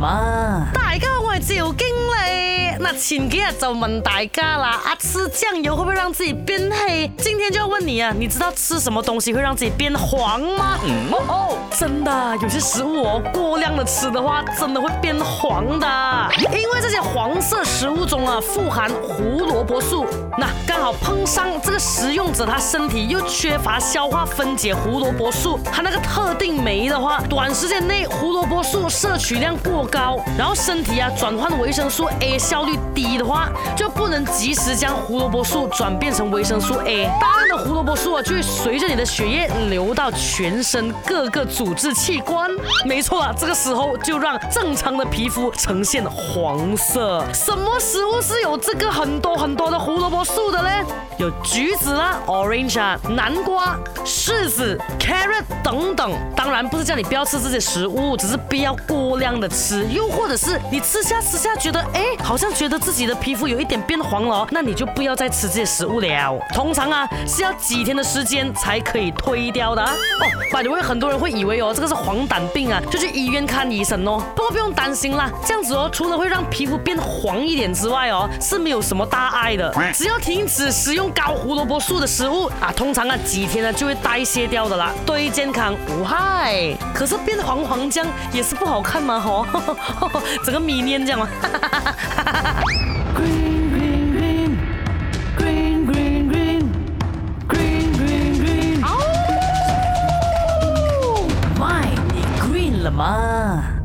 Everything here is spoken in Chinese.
大哥。酱油惊嘞，那今日就问大家啦：啊，吃酱油会不会让自己变黑？今天就要问你啊，你知道吃什么东西会让自己变黄吗？哦，真的，有些食物哦，过量的吃的话，真的会变黄的。因为这些黄色食物中啊，富含胡萝卜素。那刚好碰上这个食用者，他身体又缺乏消化分解胡萝卜素，他那个特定酶的话，短时间内胡萝卜素摄取量过高，然后身体啊。转换维生素 A 效率低的话，就不能及时将胡萝卜素转变成维生素 A，大量的胡萝卜素啊，就会随着你的血液流到全身各个组织器官。没错啊，这个时候就让正常的皮肤呈现黄色。什么食物是有这个很多很多的胡萝卜素的呢？有橘子啦、orange 啊、南瓜、柿子、carrot 等等。当然不是叫你不要吃这些食物，只是不要过量的吃，又或者是你吃。下私下觉得，哎，好像觉得自己的皮肤有一点变黄了那你就不要再吃这些食物了。通常啊，是要几天的时间才可以推掉的啊。哦。反正会很多人会以为哦，这个是黄疸病啊，就去医院看医生哦。不过不用担心啦，这样子哦，除了会让皮肤变黄一点之外哦，是没有什么大碍的。只要停止食用高胡萝卜素的食物啊，通常啊几天呢就会代谢掉的啦，对健康无害。可是变黄黄浆也是不好看嘛，吼，整个迷恋这样嘛。哦，万一 green 了嘛。